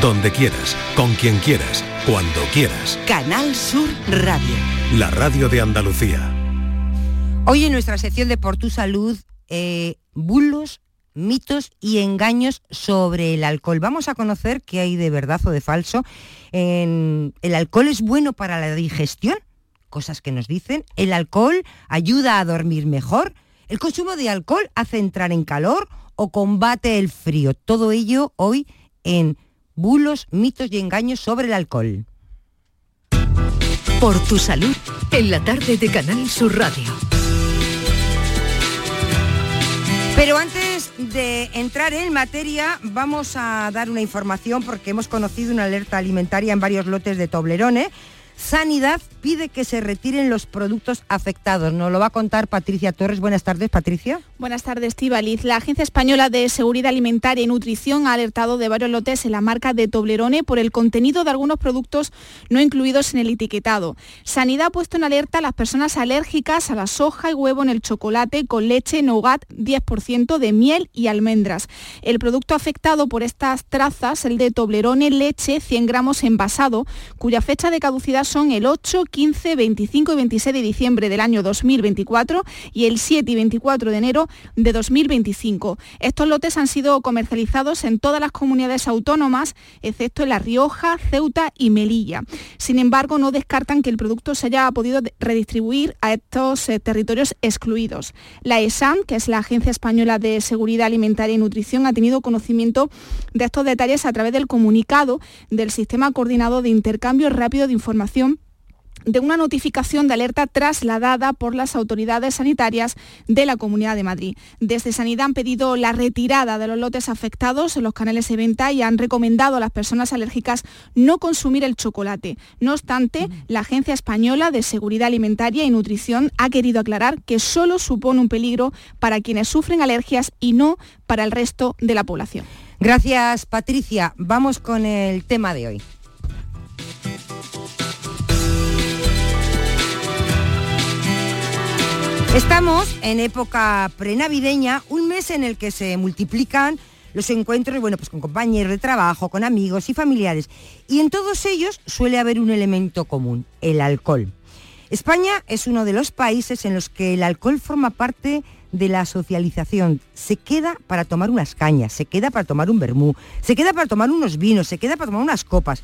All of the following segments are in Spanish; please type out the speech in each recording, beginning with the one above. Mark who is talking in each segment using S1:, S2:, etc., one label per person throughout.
S1: donde quieras, con quien quieras, cuando quieras.
S2: Canal Sur Radio.
S1: La radio de Andalucía.
S3: Hoy en nuestra sección de Por tu Salud, eh, bulos, mitos y engaños sobre el alcohol. Vamos a conocer qué hay de verdad o de falso. ¿El alcohol es bueno para la digestión? Cosas que nos dicen. ¿El alcohol ayuda a dormir mejor? ¿El consumo de alcohol hace entrar en calor o combate el frío? Todo ello hoy en bulos, mitos y engaños sobre el alcohol.
S2: Por tu salud, en la tarde de Canal Sur Radio.
S3: Pero antes de entrar en materia, vamos a dar una información porque hemos conocido una alerta alimentaria en varios lotes de Toblerone Sanidad pide que se retiren los productos afectados. Nos lo va a contar Patricia Torres. Buenas tardes, Patricia.
S4: Buenas tardes, Tibaliz. La Agencia Española de Seguridad Alimentaria y Nutrición ha alertado de varios lotes en la marca de Toblerone por el contenido de algunos productos no incluidos en el etiquetado. Sanidad ha puesto en alerta a las personas alérgicas a la soja y huevo en el chocolate con leche, nougat, 10% de miel y almendras. El producto afectado por estas trazas, el de Toblerone leche, 100 gramos envasado, cuya fecha de caducidad son el 8, 15, 25 y 26 de diciembre del año 2024 y el 7 y 24 de enero de 2025. Estos lotes han sido comercializados en todas las comunidades autónomas, excepto en La Rioja, Ceuta y Melilla. Sin embargo, no descartan que el producto se haya podido redistribuir a estos eh, territorios excluidos. La ESAM, que es la Agencia Española de Seguridad Alimentaria y Nutrición, ha tenido conocimiento de estos detalles a través del comunicado del Sistema Coordinado de Intercambio Rápido de Información de una notificación de alerta trasladada por las autoridades sanitarias de la Comunidad de Madrid. Desde Sanidad han pedido la retirada de los lotes afectados en los canales de venta y han recomendado a las personas alérgicas no consumir el chocolate. No obstante, la Agencia Española de Seguridad Alimentaria y Nutrición ha querido aclarar que solo supone un peligro para quienes sufren alergias y no para el resto de la población.
S3: Gracias, Patricia. Vamos con el tema de hoy. Estamos en época prenavideña, un mes en el que se multiplican los encuentros, bueno, pues con compañeros de trabajo, con amigos y familiares. Y en todos ellos suele haber un elemento común, el alcohol. España es uno de los países en los que el alcohol forma parte de la socialización. Se queda para tomar unas cañas, se queda para tomar un vermú, se queda para tomar unos vinos, se queda para tomar unas copas.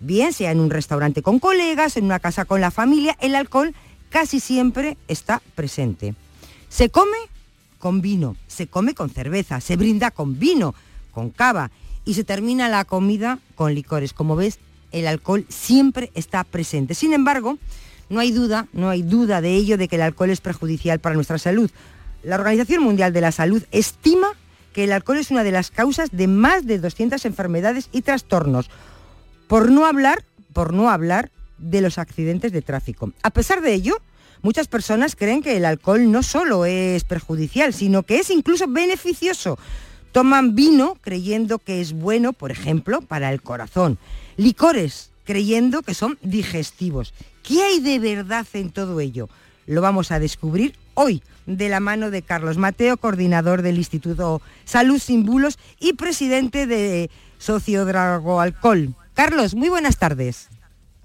S3: Bien sea en un restaurante con colegas, en una casa con la familia, el alcohol casi siempre está presente. Se come con vino, se come con cerveza, se brinda con vino, con cava y se termina la comida con licores. Como ves, el alcohol siempre está presente. Sin embargo, no hay duda, no hay duda de ello de que el alcohol es perjudicial para nuestra salud. La Organización Mundial de la Salud estima que el alcohol es una de las causas de más de 200 enfermedades y trastornos. Por no hablar, por no hablar de los accidentes de tráfico. A pesar de ello, muchas personas creen que el alcohol no solo es perjudicial, sino que es incluso beneficioso. Toman vino creyendo que es bueno, por ejemplo, para el corazón. Licores creyendo que son digestivos. ¿Qué hay de verdad en todo ello? Lo vamos a descubrir hoy de la mano de Carlos Mateo, coordinador del Instituto Salud Sin Bulos y presidente de Sociodrago Alcohol. Carlos, muy buenas tardes.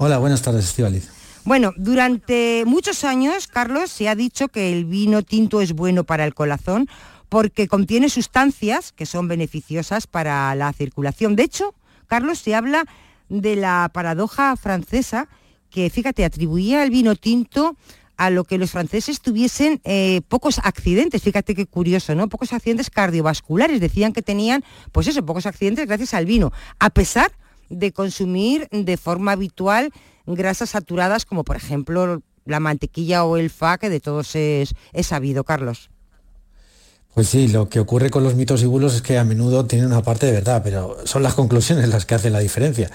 S5: Hola, buenas tardes, Estivaliz.
S3: Bueno, durante muchos años, Carlos, se ha dicho que el vino tinto es bueno para el corazón porque contiene sustancias que son beneficiosas para la circulación. De hecho, Carlos, se habla de la paradoja francesa que, fíjate, atribuía el vino tinto a lo que los franceses tuviesen eh, pocos accidentes, fíjate qué curioso, ¿no? Pocos accidentes cardiovasculares, decían que tenían, pues eso, pocos accidentes gracias al vino, a pesar consumir de forma habitual grasas saturadas como por ejemplo la mantequilla o el fa, que de todos es, es sabido, Carlos.
S5: Pues sí, lo que ocurre con los mitos y bulos es que a menudo tienen una parte de verdad, pero son las conclusiones las que hacen la diferencia.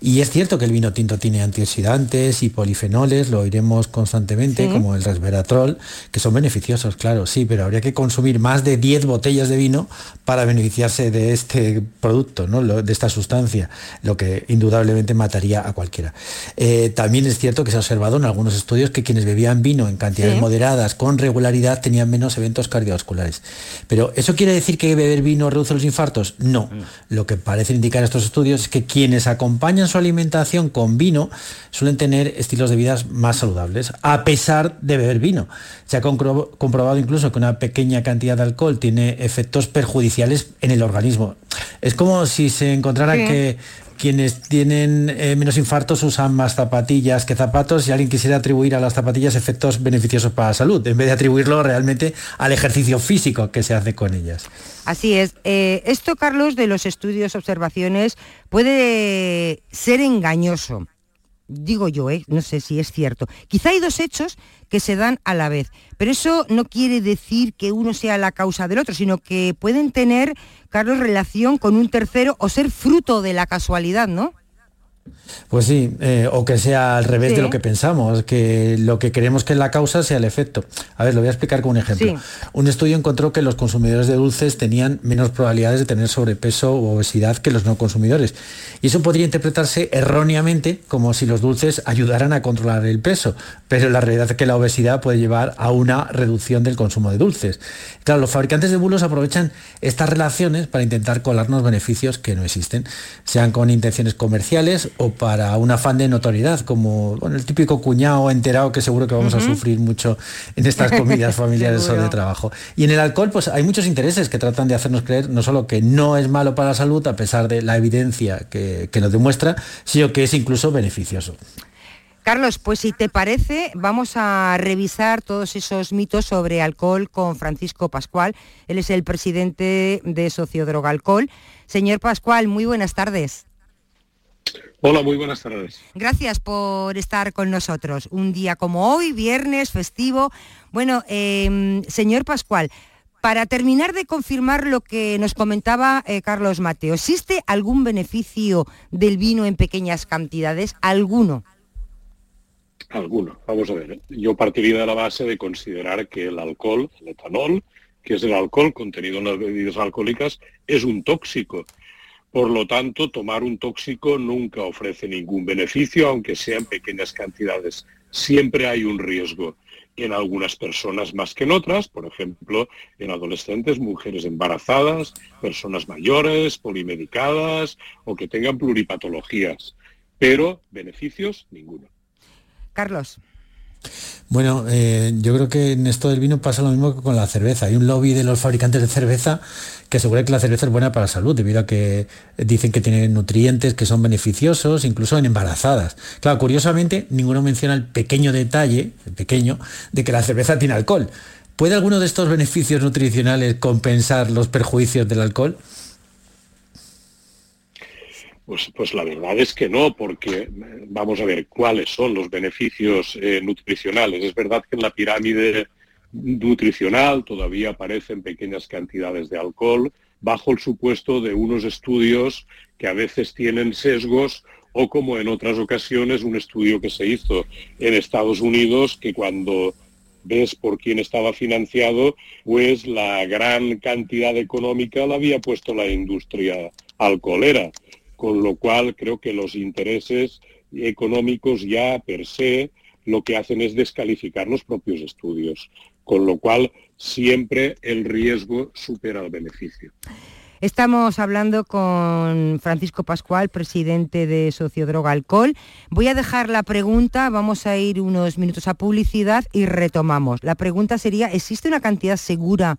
S5: Y es cierto que el vino tinto tiene antioxidantes y polifenoles, lo oiremos constantemente, como el resveratrol, que son beneficiosos, claro, sí, pero habría que consumir más de 10 botellas de vino para beneficiarse de este producto, ¿no? de esta sustancia, lo que indudablemente mataría a cualquiera. Eh, también es cierto que se ha observado en algunos estudios que quienes bebían vino en cantidades moderadas con regularidad tenían menos eventos cardiovasculares. Pero ¿eso quiere decir que beber vino reduce los infartos? No. Mm. Lo que parecen indicar estos estudios es que quienes acompañan su alimentación con vino suelen tener estilos de vida más saludables, a pesar de beber vino. Se ha comprobado incluso que una pequeña cantidad de alcohol tiene efectos perjudiciales en el organismo. Es como si se encontrara que quienes tienen eh, menos infartos usan más zapatillas que zapatos y alguien quisiera atribuir a las zapatillas efectos beneficiosos para la salud, en vez de atribuirlo realmente al ejercicio físico que se hace con ellas.
S3: Así es. Eh, esto, Carlos, de los estudios, observaciones, puede ser engañoso digo yo, ¿eh? no sé si es cierto. Quizá hay dos hechos que se dan a la vez, pero eso no quiere decir que uno sea la causa del otro, sino que pueden tener, Carlos, relación con un tercero o ser fruto de la casualidad, ¿no?
S5: Pues sí, eh, o que sea al revés de lo que pensamos, que lo que queremos que es la causa sea el efecto. A ver, lo voy a explicar con un ejemplo. Un estudio encontró que los consumidores de dulces tenían menos probabilidades de tener sobrepeso o obesidad que los no consumidores. Y eso podría interpretarse erróneamente como si los dulces ayudaran a controlar el peso, pero la realidad es que la obesidad puede llevar a una reducción del consumo de dulces. Claro, los fabricantes de bulos aprovechan estas relaciones para intentar colarnos beneficios que no existen, sean con intenciones comerciales o para un afán de notoriedad, como el típico cuñado enterado que seguro que vamos a sufrir mucho en estas comidas familiares o de trabajo. Y en el alcohol, pues hay muchos intereses que tratan de hacernos creer no solo que no es malo para la salud, a pesar de la evidencia que, que lo demuestra, sino que es incluso beneficioso.
S3: Carlos, pues si te parece, vamos a revisar todos esos mitos sobre alcohol con Francisco Pascual. Él es el presidente de Sociodroga Alcohol. Señor Pascual, muy buenas tardes.
S6: Hola, muy buenas tardes.
S3: Gracias por estar con nosotros. Un día como hoy, viernes, festivo. Bueno, em, señor Pascual, para terminar de confirmar lo que nos comentaba eh, Carlos Mateo, ¿existe algún beneficio del vino en pequeñas cantidades? ¿Alguno?
S6: Alguno. Vamos a ver. Yo partiría de la base de considerar que el alcohol, el etanol, que es el alcohol contenido en las bebidas alcohólicas, es un tóxico por lo tanto, tomar un tóxico nunca ofrece ningún beneficio, aunque sea en pequeñas cantidades. Siempre hay un riesgo en algunas personas más que en otras, por ejemplo, en adolescentes, mujeres embarazadas, personas mayores, polimedicadas o que tengan pluripatologías. Pero beneficios, ninguno.
S3: Carlos.
S5: Bueno, eh, yo creo que en esto del vino pasa lo mismo que con la cerveza. Hay un lobby de los fabricantes de cerveza que asegura que la cerveza es buena para la salud, debido a que dicen que tiene nutrientes que son beneficiosos, incluso en embarazadas. Claro, curiosamente, ninguno menciona el pequeño detalle, el pequeño, de que la cerveza tiene alcohol. ¿Puede alguno de estos beneficios nutricionales compensar los perjuicios del alcohol?
S6: Pues, pues la verdad es que no, porque vamos a ver cuáles son los beneficios eh, nutricionales. Es verdad que en la pirámide nutricional todavía aparecen pequeñas cantidades de alcohol, bajo el supuesto de unos estudios que a veces tienen sesgos o como en otras ocasiones un estudio que se hizo en Estados Unidos que cuando ves por quién estaba financiado, pues la gran cantidad económica la había puesto la industria alcoholera, con lo cual creo que los intereses económicos ya per se lo que hacen es descalificar los propios estudios con lo cual siempre el riesgo supera el beneficio.
S3: Estamos hablando con Francisco Pascual, presidente de Sociodroga Alcohol. Voy a dejar la pregunta, vamos a ir unos minutos a publicidad y retomamos. La pregunta sería, ¿existe una cantidad segura,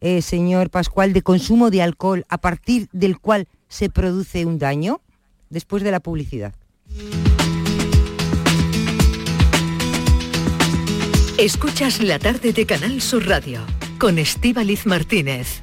S3: eh, señor Pascual, de consumo de alcohol a partir del cual se produce un daño? Después de la publicidad.
S2: Escuchas la tarde de Canal Sur Radio con Estíbaliz Martínez.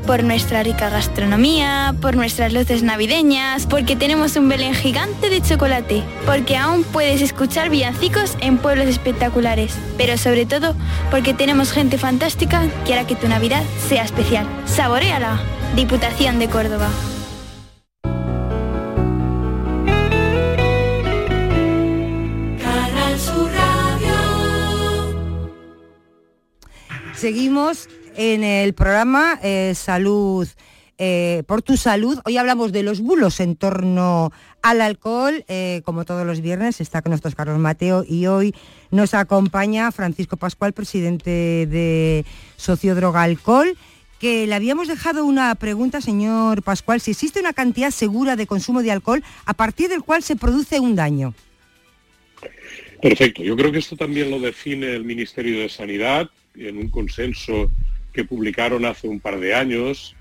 S7: Por nuestra rica gastronomía, por nuestras luces navideñas, porque tenemos un Belén gigante de chocolate, porque aún puedes escuchar villancicos en pueblos espectaculares, pero sobre todo porque tenemos gente fantástica que hará que tu Navidad sea especial. ¡Saboreala! Diputación de Córdoba.
S3: Seguimos en el programa eh, Salud eh, por tu salud. Hoy hablamos de los bulos en torno al alcohol. Eh, como todos los viernes está con nosotros Carlos Mateo y hoy nos acompaña Francisco Pascual, presidente de Socio Droga Alcohol que le habíamos dejado una pregunta, señor Pascual, si existe una cantidad segura de consumo de alcohol a partir del cual se produce un daño.
S6: Perfecto, yo creo que esto también lo define el Ministerio de Sanidad en un consenso que publicaron hace un par de años,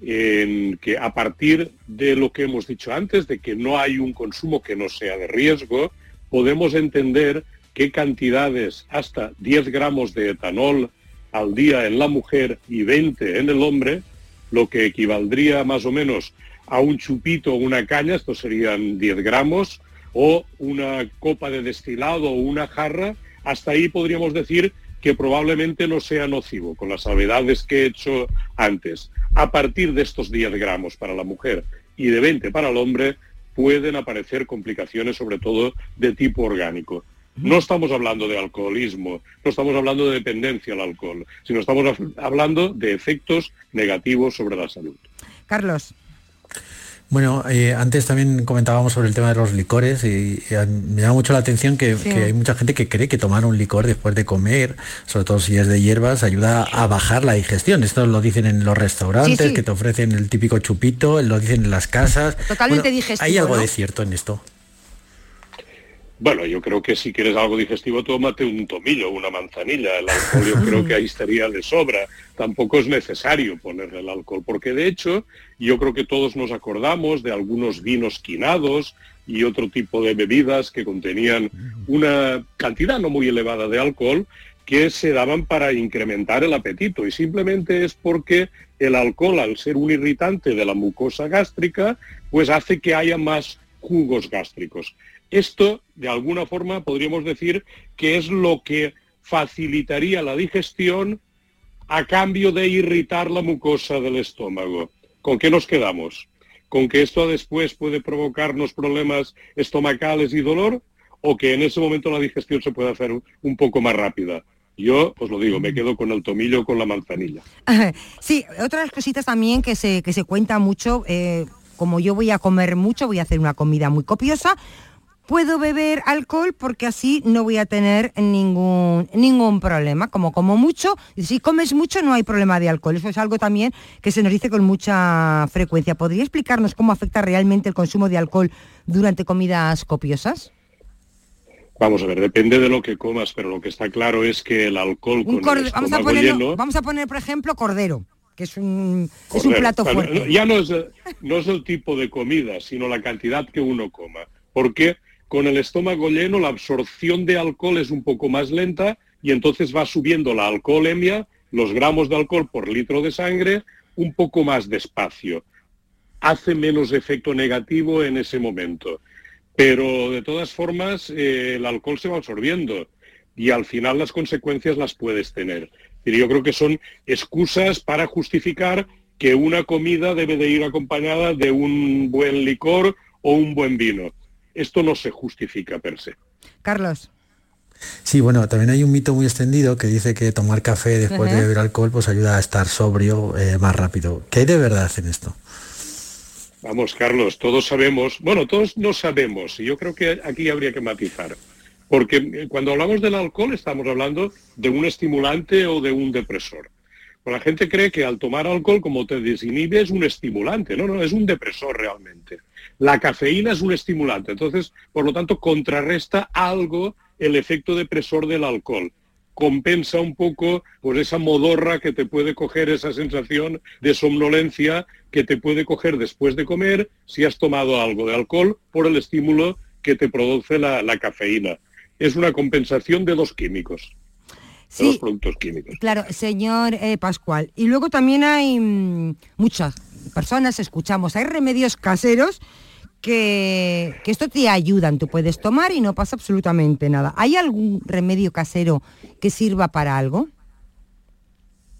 S6: en que a partir de lo que hemos dicho antes, de que no hay un consumo que no sea de riesgo, podemos entender qué cantidades hasta 10 gramos de etanol al día en la mujer y 20 en el hombre, lo que equivaldría más o menos a un chupito o una caña, esto serían 10 gramos, o una copa de destilado o una jarra, hasta ahí podríamos decir que probablemente no sea nocivo, con las salvedades que he hecho antes. A partir de estos 10 gramos para la mujer y de 20 para el hombre, pueden aparecer complicaciones, sobre todo de tipo orgánico. No estamos hablando de alcoholismo, no estamos hablando de dependencia al alcohol, sino estamos hablando de efectos negativos sobre la salud.
S3: Carlos.
S5: Bueno, eh, antes también comentábamos sobre el tema de los licores y, me llama mucho la atención que, hay mucha gente que cree que tomar un licor después de comer, sobre todo si es de hierbas, ayuda a bajar la digestión. Esto lo dicen en los restaurantes, que te ofrecen el típico chupito, lo dicen en las casas.
S3: Totalmente digestivo.
S5: ¿Hay algo de cierto en esto?
S6: Bueno, yo creo que si quieres algo digestivo, tómate un tomillo, una manzanilla. El alcohol yo creo que ahí estaría de sobra. Tampoco es necesario ponerle el alcohol, porque de hecho yo creo que todos nos acordamos de algunos vinos quinados y otro tipo de bebidas que contenían una cantidad no muy elevada de alcohol que se daban para incrementar el apetito y simplemente es porque el alcohol, al ser un irritante de la mucosa gástrica, pues hace que haya más jugos gástricos. Esto, de alguna forma, podríamos decir que es lo que facilitaría la digestión a cambio de irritar la mucosa del estómago. ¿Con qué nos quedamos? ¿Con que esto después puede provocarnos problemas estomacales y dolor? ¿O que en ese momento la digestión se puede hacer un poco más rápida? Yo, os lo digo, me quedo con el tomillo, con la manzanilla.
S3: Sí, otras cositas también que se, que se cuenta mucho, eh, como yo voy a comer mucho, voy a hacer una comida muy copiosa, puedo beber alcohol porque así no voy a tener ningún, ningún problema. Como como mucho, y si comes mucho no hay problema de alcohol. Eso es algo también que se nos dice con mucha frecuencia. ¿Podría explicarnos cómo afecta realmente el consumo de alcohol durante comidas copiosas?
S6: Vamos a ver, depende de lo que comas, pero lo que está claro es que el alcohol con el
S3: vamos, a
S6: lleno,
S3: vamos a poner, por ejemplo, cordero que es un, es un plato fuerte.
S6: Ya no es, no es el tipo de comida, sino la cantidad que uno coma. Porque con el estómago lleno la absorción de alcohol es un poco más lenta y entonces va subiendo la alcoholemia, los gramos de alcohol por litro de sangre, un poco más despacio. Hace menos efecto negativo en ese momento. Pero de todas formas, eh, el alcohol se va absorbiendo y al final las consecuencias las puedes tener. Yo creo que son excusas para justificar que una comida debe de ir acompañada de un buen licor o un buen vino. Esto no se justifica per se.
S3: Carlos.
S5: Sí, bueno, también hay un mito muy extendido que dice que tomar café después de beber alcohol pues ayuda a estar sobrio eh, más rápido. ¿Qué hay de verdad en esto?
S6: Vamos, Carlos, todos sabemos, bueno, todos no sabemos, y yo creo que aquí habría que matizar. Porque eh, cuando hablamos del alcohol estamos hablando de un estimulante o de un depresor. Pues la gente cree que al tomar alcohol, como te desinhibe, es un estimulante. No, no, es un depresor realmente. La cafeína es un estimulante. Entonces, por lo tanto, contrarresta algo el efecto depresor del alcohol. Compensa un poco pues, esa modorra que te puede coger, esa sensación de somnolencia que te puede coger después de comer si has tomado algo de alcohol por el estímulo que te produce la cafeína es una compensación de dos químicos. de dos productos químicos.
S3: Claro, señor eh, Pascual. Y luego también hay mm, muchas personas, escuchamos, hay remedios caseros que, que, esto te ayudan, tú puedes tomar y no pasa absolutamente nada. ¿Hay algún remedio casero que sirva para algo?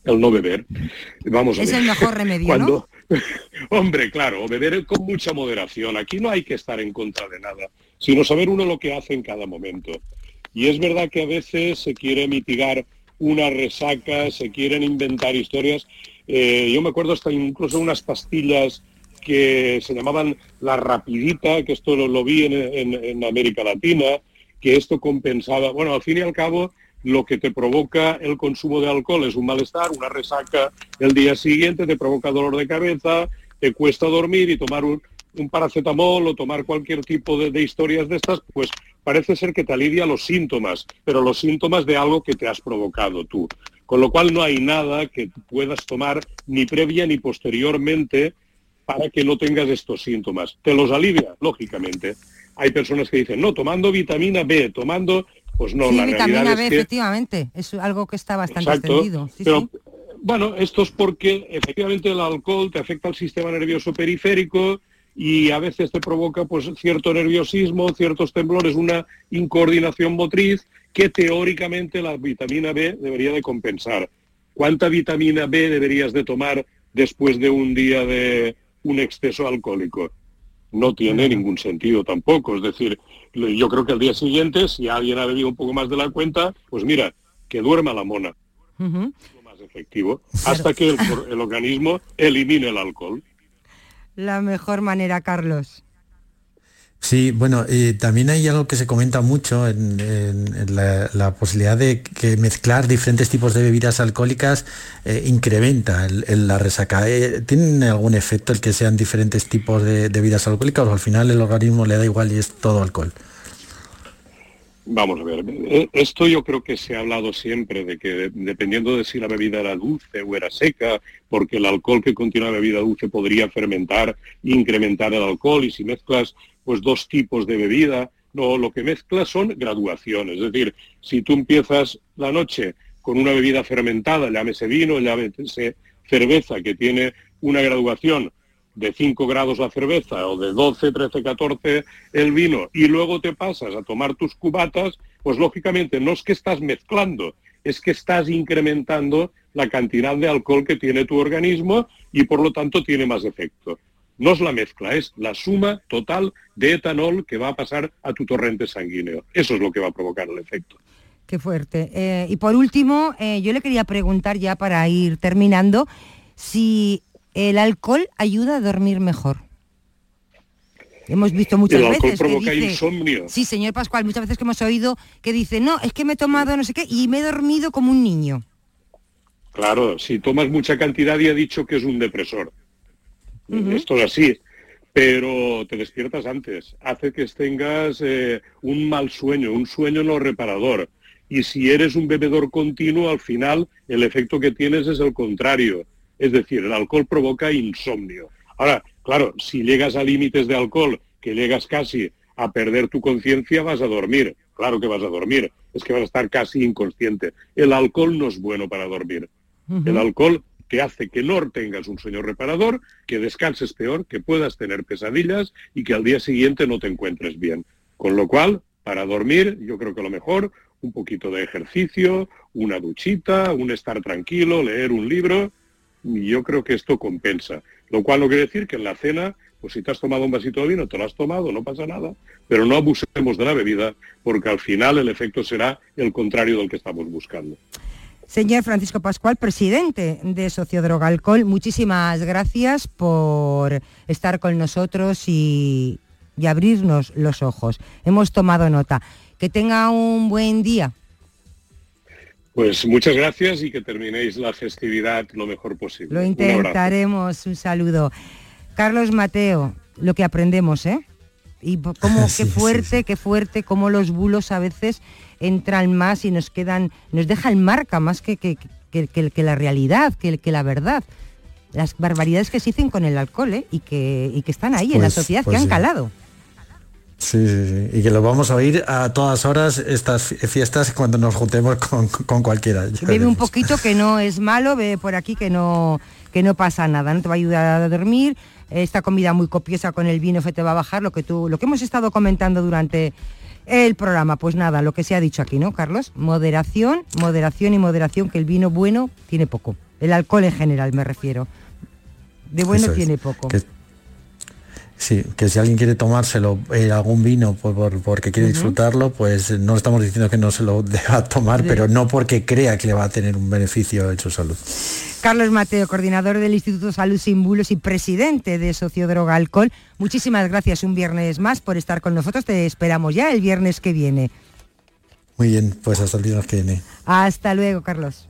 S6: El no beber. Vamos
S3: a es el mejor remedio, ¿no?
S6: Hombre, claro, beber con mucha moderación. Aquí no hay que estar en contra de nada sino saber uno lo que hace en cada momento. Y es verdad que a veces se quiere mitigar una resaca, se quieren inventar historias. Eh, yo me acuerdo hasta incluso unas pastillas que se llamaban la rapidita, que esto lo, vi en, América Latina, que esto compensaba, bueno, al fin y al cabo, lo que te provoca el consumo de alcohol es un malestar, una resaca el día siguiente, te provoca dolor de cabeza, te cuesta dormir y tomar un, paracetamol o tomar cualquier tipo de, historias de estas, pues parece ser que te alivia los síntomas, pero los síntomas de algo que te has provocado tú. Con lo cual no hay nada que puedas tomar ni previa ni posteriormente para que no tengas estos síntomas. Te los alivia, lógicamente. Hay personas que dicen, no, tomando vitamina B, tomando, pues no, la
S3: vitamina
S6: realidad
S3: B,
S6: es que...
S3: efectivamente, es algo que está bastante extendido.
S6: pero, bueno, esto es porque efectivamente el alcohol te afecta al sistema nervioso periférico, y a veces te provoca pues cierto nerviosismo, ciertos temblores, una incoordinación motriz que teóricamente la vitamina B debería de compensar. ¿Cuánta vitamina B deberías de tomar después de un día de un exceso alcohólico? No tiene ningún sentido tampoco. Es decir, yo creo que al día siguiente, si alguien ha bebido un poco más de la cuenta, pues mira, que duerma la mona. lo más efectivo, hasta que el organismo elimine el alcohol
S3: la mejor manera, Carlos.
S5: Sí, bueno, y también hay algo que se comenta mucho en, la, posibilidad de que mezclar diferentes tipos de bebidas alcohólicas eh, incrementa la resaca. Eh, ¿Tiene algún efecto el que sean diferentes tipos de bebidas alcohólicas o al final el organismo le da igual y es todo alcohol?
S6: Vamos a ver, eh, esto yo creo que se ha hablado siempre de que dependiendo de si la bebida era dulce o era seca, porque el alcohol que contiene la bebida dulce podría fermentar incrementar el alcohol y si mezclas pues dos tipos de bebida, no, lo que mezclas son graduaciones, es decir, si tú empiezas la noche con una bebida fermentada, llámese vino, llámese cerveza que tiene una graduación de 5 grados la cerveza o de 12, 13, 14 el vino y luego te pasas a tomar tus cubatas, pues lógicamente no es que estás mezclando, es que estás incrementando la cantidad de alcohol que tiene tu organismo y por lo tanto tiene más efecto. No es la mezcla, es la suma total de etanol que va a pasar a tu torrente sanguíneo. Eso es lo que va a provocar el efecto.
S3: Qué fuerte. Eh, y por último, eh, yo le quería preguntar ya para ir terminando, si ¿El alcohol ayuda a dormir mejor? Hemos visto muchas
S6: el alcohol
S3: veces
S6: provoca
S3: que dice,
S6: insomnio.
S3: Sí, señor Pascual, muchas veces que hemos oído que dice, no, es que me he tomado no sé qué y me he dormido como un niño.
S6: Claro, si tomas mucha cantidad y ha dicho que es un depresor. Esto es así. Pero te despiertas antes, hace que tengas eh, un mal sueño, un sueño no reparador. Y si eres un bebedor continuo, al final el efecto que tienes es el contrario. Es decir, el alcohol provoca insomnio. Ahora, claro, si llegas a límites de alcohol, que llegas casi a perder tu conciencia, vas a dormir. Claro que vas a dormir, es que vas a estar casi inconsciente. El alcohol no es bueno para dormir. El alcohol te hace que no tengas un sueño reparador, que descanses peor, que puedas tener pesadillas y que al día siguiente no te encuentres bien. Con lo cual, para dormir, yo creo que lo mejor, un poquito de ejercicio, una duchita, un estar tranquilo, leer un libro, yo creo que esto compensa. Lo cual no quiere decir que en la cena, pues si te has tomado un vasito de vino, te lo has tomado, no pasa nada, pero no abusemos de la bebida, porque al final el efecto será el contrario del que estamos buscando.
S3: Señor Francisco Pascual, presidente de Sociodroga Alcohol, muchísimas gracias por estar con nosotros y, y abrirnos los ojos. Hemos tomado nota. Que tenga un buen día.
S6: Pues muchas gracias y que terminéis la festividad lo mejor posible.
S3: Lo intentaremos. Un, saludo. Carlos Mateo, lo que aprendemos, ¿eh? Y cómo, qué
S5: Sí, sí,
S3: fuerte, qué fuerte, cómo los bulos a veces entran más y nos quedan, nos dejan marca más que, que, que- que- que la realidad, que, que la verdad. Las barbaridades que se dicen con el alcohol, ¿eh? Y que, y que están ahí en la
S5: Pues-
S3: sociedad,
S5: pues
S3: que han
S5: sí.
S3: calado.
S5: Sí, sí, sí. Y que lo vamos a oír a todas horas estas fi- fiestas cuando nos juntemos con, con cualquiera.
S3: Bebe un poquito que no es malo, bebe por aquí que no, que no pasa nada, no te va a ayudar a dormir. Esta comida muy copiosa con el vino que te va a bajar, lo que tú, lo que hemos estado comentando durante el programa. Pues nada, lo que se ha dicho aquí, ¿no, Carlos? Moderación, moderación y moderación, que el vino bueno tiene poco. El alcohol en general me refiero. De bueno
S5: es.
S3: tiene poco.
S5: Que- sí, que si alguien quiere tomárselo eh, algún vino por, por- porque quiere disfrutarlo, pues eh, no estamos diciendo que no se lo deba tomar,
S3: Sí.
S5: pero no porque crea que le va a tener un beneficio en su salud.
S3: Carlos Mateo, coordinador del Instituto Salud Sin Bulos y presidente de Sociodroga Alcohol. Muchísimas gracias un viernes más por estar con nosotros. Te esperamos ya el viernes que viene.
S5: Muy bien, pues hasta el viernes que viene.
S3: Hasta luego, Carlos.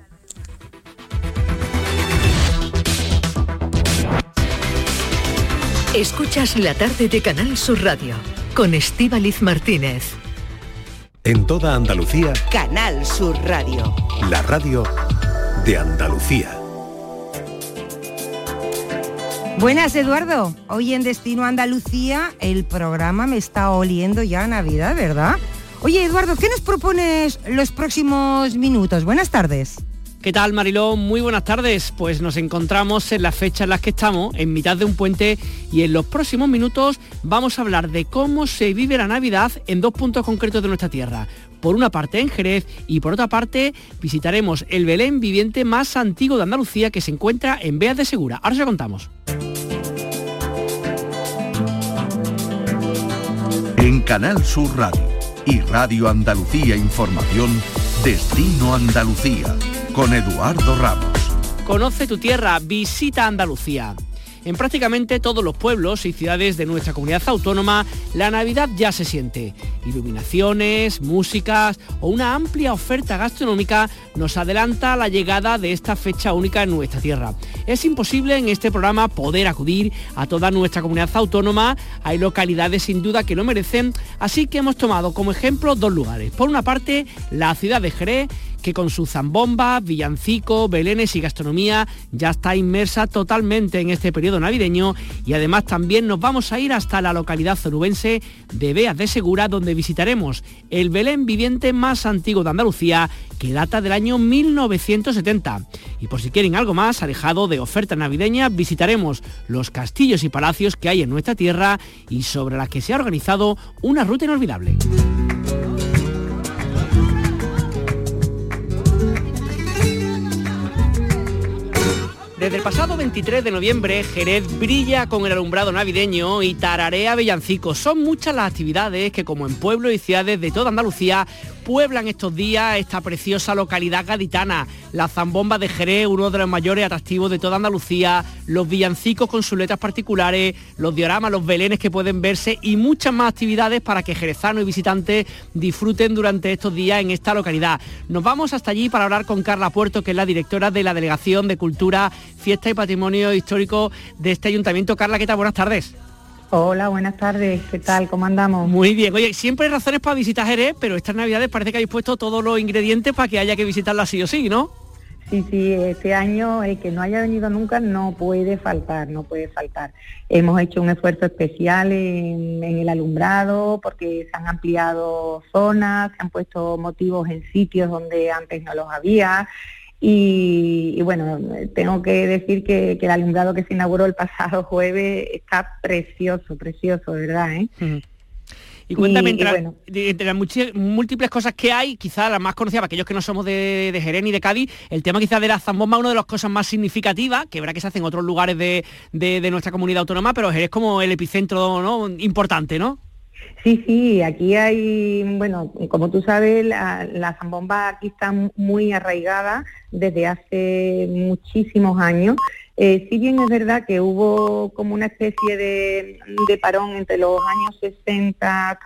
S2: Escuchas la tarde de Canal Sur Radio con Estíbaliz Martínez.
S8: En toda Andalucía,
S9: Canal Sur Radio.
S8: la radio de Andalucía.
S3: Buenas, Eduardo. Hoy en Destino Andalucía el programa me está oliendo ya a Navidad, ¿verdad? Oye, Eduardo, ¿qué nos propones los próximos minutos? Buenas tardes.
S10: ¿Qué tal, Mariló? Muy buenas tardes. Pues nos encontramos en la fecha en la que estamos, en mitad de un puente, y en los próximos minutos vamos a hablar de cómo se vive la Navidad en dos puntos concretos de nuestra tierra. Por una parte en Jerez y por otra parte visitaremos el Belén viviente más antiguo de Andalucía que se encuentra en Beas de Segura. Ahora se lo contamos.
S8: En Canal Sur Radio y Radio Andalucía Información, Destino Andalucía, con Eduardo Ramos.
S10: Conoce tu tierra, visita Andalucía. En prácticamente todos los pueblos y ciudades de nuestra comunidad autónoma, la Navidad ya se siente. Iluminaciones, músicas o una amplia oferta gastronómica nos adelanta la llegada de esta fecha única en nuestra tierra. Es imposible en este programa poder acudir a toda nuestra comunidad autónoma. Hay localidades sin duda que lo merecen, así que hemos tomado como ejemplo dos lugares. Por una parte, la ciudad de Jerez, que con su zambomba, villancico, belenes y gastronomía ya está inmersa totalmente en este periodo navideño y además también nos vamos a ir hasta la localidad zorubense de Beas de Segura donde visitaremos el Belén viviente más antiguo de Andalucía que data del año 1970. Y por si quieren algo más alejado de oferta navideña, visitaremos los castillos y palacios que hay en nuestra tierra y sobre las que se ha organizado una ruta inolvidable. Desde el pasado 23 de noviembre, Jerez brilla con el alumbrado navideño y tararea villancicos. Son muchas las actividades que, como en pueblos y ciudades de toda Andalucía, pueblan estos días esta preciosa localidad gaditana. La zambomba de Jerez, uno de los mayores atractivos de toda Andalucía, los villancicos con sus letras particulares, los dioramas, los belenes que pueden verse y muchas más actividades para que jerezanos y visitantes disfruten durante estos días en esta localidad. Nos vamos hasta allí para hablar con Carla Puerto, que es la directora de la Delegación de Cultura, Fiesta y Patrimonio Histórico de este ayuntamiento. Carla, ¿qué tal? Buenas tardes.
S11: Hola, buenas tardes. ¿Qué tal? ¿Cómo andamos?
S10: Muy bien. Oye, siempre hay razones para visitar Jerez, pero estas navidades parece que habéis puesto todos los ingredientes para que haya que visitarla sí o sí, ¿no?
S11: Sí, sí, este año el que no haya venido nunca no puede faltar, no puede faltar. Hemos hecho un esfuerzo especial en, en, el alumbrado porque se han ampliado zonas, se han puesto motivos en sitios donde antes no los había. Y, bueno, tengo que decir que, el alumbrado que se inauguró el pasado jueves está precioso, precioso, ¿verdad? Eh?
S10: Y cuéntame, entre, las múltiples cosas que hay, quizás la más conocida para aquellos que no somos de, de Jerez ni de Cádiz, el tema quizás de la zambomba, una de las cosas más significativas, que verá que se hace en otros lugares de, de nuestra comunidad autónoma, pero Jerez como el epicentro ¿no? importante, ¿no?
S11: Sí, sí, aquí hay, bueno, como tú sabes, la, zambomba aquí está muy arraigada desde hace muchísimos años. Eh, si bien es verdad que hubo como una especie de, de parón entre los años 60